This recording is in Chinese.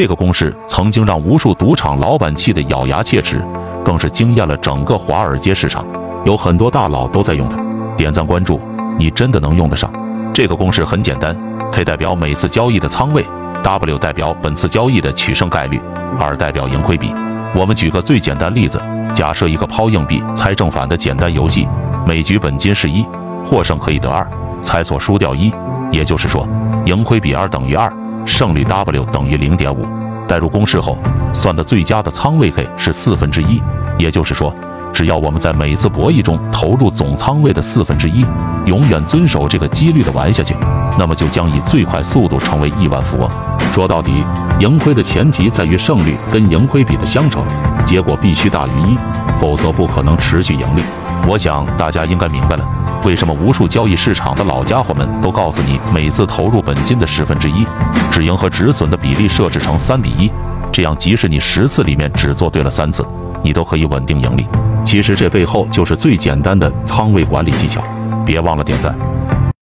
这个公式曾经让无数赌场老板气得咬牙切齿，更是惊艳了整个华尔街市场。有很多大佬都在用它。点赞关注，你真的能用得上？这个公式很简单，K 代表每次交易的仓位，W 代表本次交易的取胜概率，二代表盈亏比。我们举个最简单例子，假设一个抛硬币猜正反的简单游戏，每局本金是一，获胜可以得二，猜错输掉一，也就是说，盈亏比二等于二，胜率 W 等于零点五。代入公式后，算的最佳的仓位 K 是四分之一，也就是说。只要我们在每次博弈中投入总仓位的四分之一，永远遵守这个几率的玩下去，那么就将以最快速度成为亿万富翁。说到底，盈亏的前提在于胜率跟盈亏比的相乘，结果必须大于一，否则不可能持续盈利。我想大家应该明白了，为什么无数交易市场的老家伙们都告诉你，每次投入本金的十分之一，止盈和止损的比例设置成三比一，这样即使你十次里面只做对了三次，你都可以稳定盈利。其实这背后就是最简单的仓位管理技巧，别忘了点赞。